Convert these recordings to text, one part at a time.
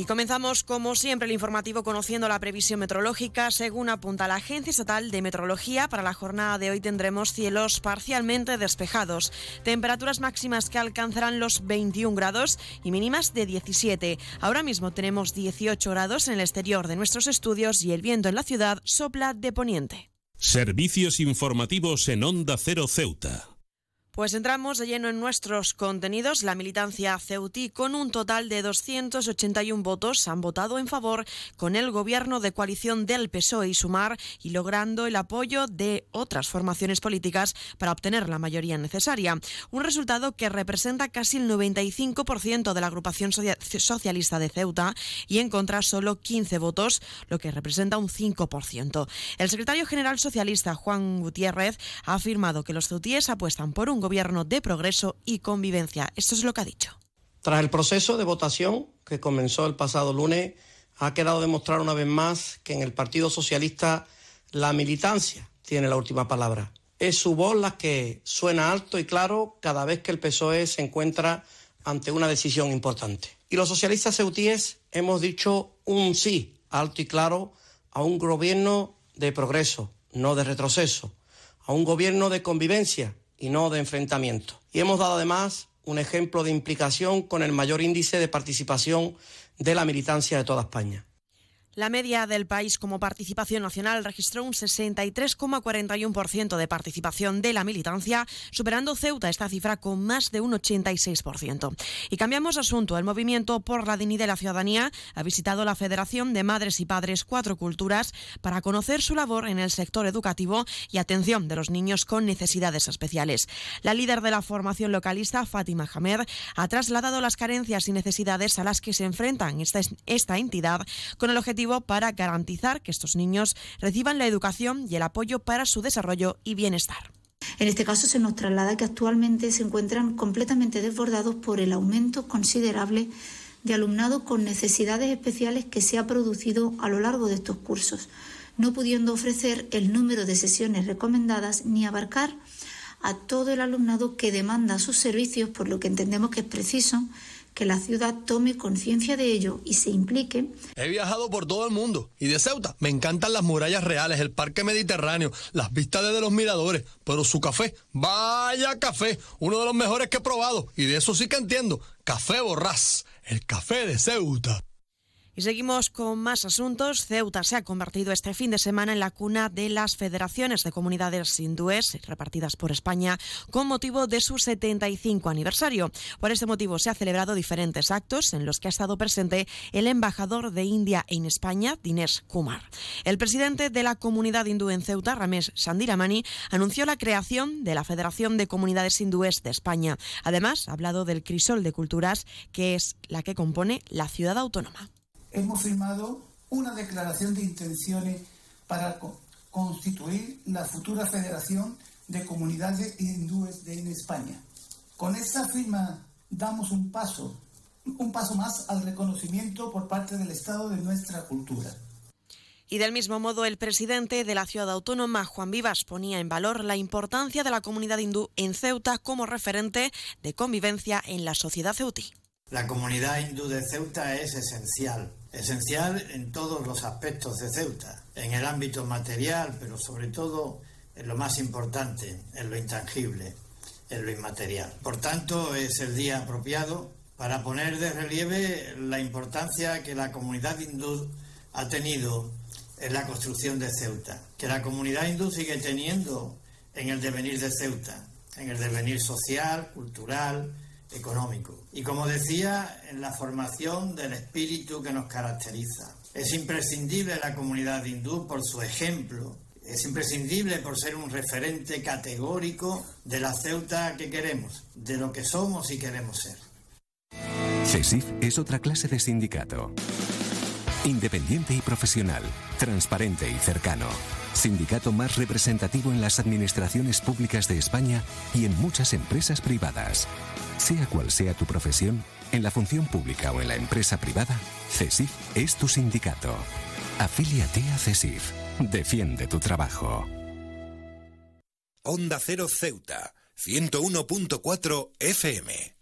Y comenzamos, como siempre, el informativo conociendo la previsión meteorológica. Según apunta la Agencia Estatal de Meteorología, para la jornada de hoy tendremos cielos parcialmente despejados, temperaturas máximas que alcanzarán los 21 grados y mínimas de 17. Ahora mismo tenemos 18 grados en el exterior de nuestros estudios y el viento en la ciudad sopla de poniente. Servicios informativos en Onda Cero Ceuta. Pues entramos de lleno en nuestros contenidos. La militancia Ceutí, con un total de 281 votos, han votado en favor con el gobierno de coalición del PSOE y Sumar y logrando el apoyo de otras formaciones políticas para obtener la mayoría necesaria. Un resultado que representa casi el 95% de la agrupación socialista de Ceuta y en contra solo 15 votos, lo que representa un 5%. El secretario general socialista Juan Gutiérrez ha afirmado que los ceutíes apuestan por un gobierno de progreso y convivencia. Esto es lo que ha dicho. Tras el proceso de votación que comenzó el pasado lunes, ha quedado demostrar una vez más que en el Partido Socialista la militancia tiene la última palabra. Es su voz la que suena alto y claro cada vez que el PSOE se encuentra ante una decisión importante. Y los socialistas ceutíes hemos dicho un sí alto y claro a un gobierno de progreso, no de retroceso, a un gobierno de convivencia y no de enfrentamiento. Y hemos dado además un ejemplo de implicación con el mayor índice de participación de la militancia de toda España. La media del país como participación nacional registró un 63,41% de participación de la militancia, superando Ceuta esta cifra con más de un 86%. Y cambiamos asunto. El movimiento por la dignidad de la ciudadanía ha visitado la Federación de Madres y Padres Cuatro Culturas para conocer su labor en el sector educativo y atención de los niños con necesidades especiales. La líder de la formación localista, Fátima Hamed, ha trasladado las carencias y necesidades a las que se enfrentan esta, esta entidad con el objetivo para garantizar que estos niños reciban la educación y el apoyo para su desarrollo y bienestar. En este caso se nos traslada que actualmente se encuentran completamente desbordados por el aumento considerable de alumnado con necesidades especiales que se ha producido a lo largo de estos cursos, no pudiendo ofrecer el número de sesiones recomendadas ni abarcar a todo el alumnado que demanda sus servicios, por lo que entendemos que es preciso que la ciudad tome conciencia de ello y se implique. He viajado por todo el mundo y de Ceuta me encantan las murallas reales, el parque mediterráneo, las vistas desde los miradores, pero su café, vaya café, uno de los mejores que he probado y de eso sí que entiendo, café borrás, el café de Ceuta. Seguimos con más asuntos. Ceuta se ha convertido este fin de semana en la cuna de las federaciones de comunidades hindúes repartidas por España con motivo de su 75 aniversario. Por este motivo se han celebrado diferentes actos en los que ha estado presente el embajador de India en España, Dinesh Kumar. El presidente de la comunidad hindú en Ceuta, Ramesh Sandiramani, anunció la creación de la Federación de Comunidades Hindúes de España. Además, ha hablado del crisol de culturas, que es la que compone la ciudad autónoma hemos firmado una declaración de intenciones para constituir la futura Federación de Comunidades Hindúes en España. Con esta firma damos un paso, un paso más al reconocimiento por parte del Estado de nuestra cultura. Y del mismo modo, el presidente de la ciudad autónoma, Juan Vivas, ponía en valor la importancia de la comunidad hindú en Ceuta como referente de convivencia en la sociedad ceutí. La comunidad hindú de Ceuta es esencial esencial en todos los aspectos de Ceuta, en el ámbito material, pero sobre todo en lo más importante, en lo intangible, en lo inmaterial. Por tanto, es el día apropiado para poner de relieve la importancia que la comunidad hindú ha tenido en la construcción de Ceuta, que la comunidad hindú sigue teniendo en el devenir de Ceuta, en el devenir social, cultural, económico. Y como decía, en la formación del espíritu que nos caracteriza. Es imprescindible la comunidad hindú por su ejemplo. Es imprescindible por ser un referente categórico de la Ceuta que queremos, de lo que somos y queremos ser. CESIF es otra clase de sindicato Independiente y profesional, transparente y cercano. Sindicato más representativo en las administraciones públicas de España y en muchas empresas privadas. Sea cual sea tu profesión, en la función pública o en la empresa privada, CESIF es tu sindicato. Afíliate a CESIF. Defiende tu trabajo. Onda Cero Ceuta, 101.4 FM.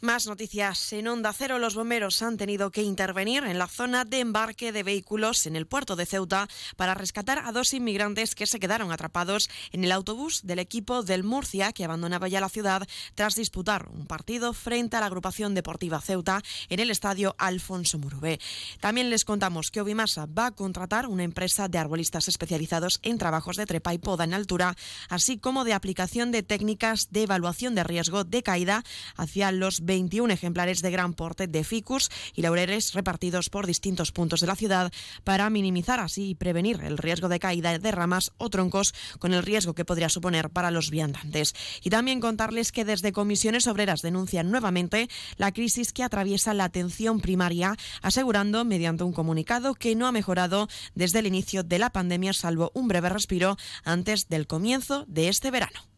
Más noticias. En Onda Cero, los bomberos han tenido que intervenir en la zona de embarque de vehículos en el puerto de Ceuta para rescatar a dos inmigrantes que se quedaron atrapados en el autobús del equipo del Murcia que abandonaba ya la ciudad tras disputar un partido frente a la agrupación deportiva Ceuta en el estadio Alfonso Murubé. También les contamos que Ovimasa va a contratar una empresa de arbolistas especializados en trabajos de trepa y poda en altura, así como de aplicación de técnicas de evaluación de riesgo de caída hacia los 21 ejemplares de gran porte de ficus y laureles repartidos por distintos puntos de la ciudad para minimizar así y prevenir el riesgo de caída de ramas o troncos con el riesgo que podría suponer para los viandantes. Y también contarles que desde comisiones obreras denuncian nuevamente la crisis que atraviesa la atención primaria, asegurando mediante un comunicado que no ha mejorado desde el inicio de la pandemia, salvo un breve respiro antes del comienzo de este verano.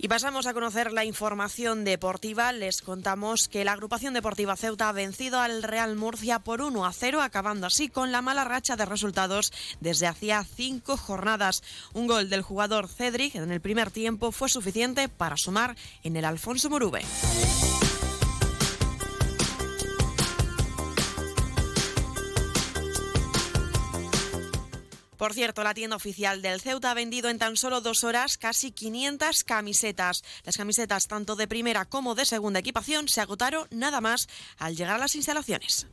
Y pasamos a conocer la información deportiva. Les contamos que la agrupación deportiva Ceuta ha vencido al Real Murcia por 1 a 0, acabando así con la mala racha de resultados desde hacía cinco jornadas. Un gol del jugador Cedric en el primer tiempo fue suficiente para sumar en el Alfonso Murube. Por cierto, la tienda oficial del Ceuta ha vendido en tan solo dos horas casi 500 camisetas. Las camisetas tanto de primera como de segunda equipación se agotaron nada más al llegar a las instalaciones.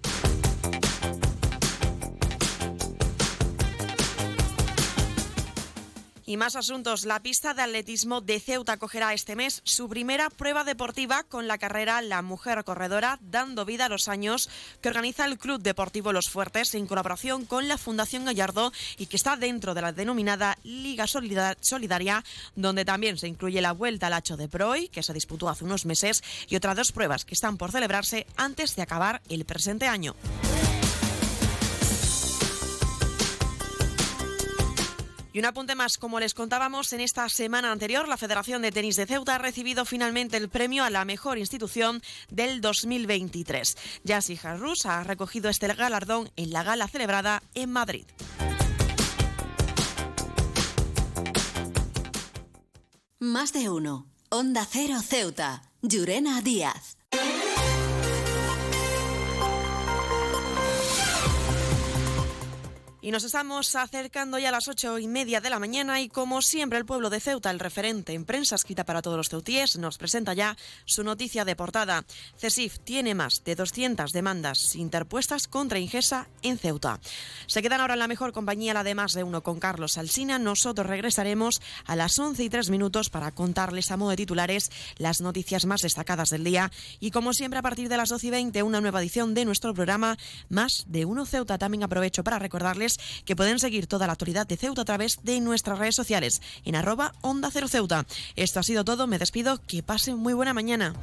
Y más asuntos. La pista de atletismo de Ceuta cogerá este mes su primera prueba deportiva con la carrera La Mujer Corredora, dando vida a los años que organiza el Club Deportivo Los Fuertes en colaboración con la Fundación Gallardo y que está dentro de la denominada Liga Solidaria, donde también se incluye la Vuelta al Hacho de Proy, que se disputó hace unos meses, y otras dos pruebas que están por celebrarse antes de acabar el presente año. Y un apunte más, como les contábamos en esta semana anterior, la Federación de Tenis de Ceuta ha recibido finalmente el premio a la mejor institución del 2023. Yassi Harrus ha recogido este galardón en la gala celebrada en Madrid. Más de uno. Onda Cero Ceuta. Llurena Díaz. Y nos estamos acercando ya a las ocho y media de la mañana y como siempre el pueblo de Ceuta, el referente en prensa escrita para todos los ceutíes, nos presenta ya su noticia de portada. CESIF tiene más de 200 demandas interpuestas contra Ingesa en Ceuta. Se quedan ahora en la mejor compañía, la de más de uno con Carlos Alsina. Nosotros regresaremos a las 11 y 3 minutos para contarles a modo de titulares las noticias más destacadas del día. Y como siempre a partir de las 12 y 20 una nueva edición de nuestro programa Más de uno Ceuta. También aprovecho para recordarles que pueden seguir toda la actualidad de Ceuta a través de nuestras redes sociales en arroba Onda Cero Ceuta. Esto ha sido todo, me despido, que pasen muy buena mañana.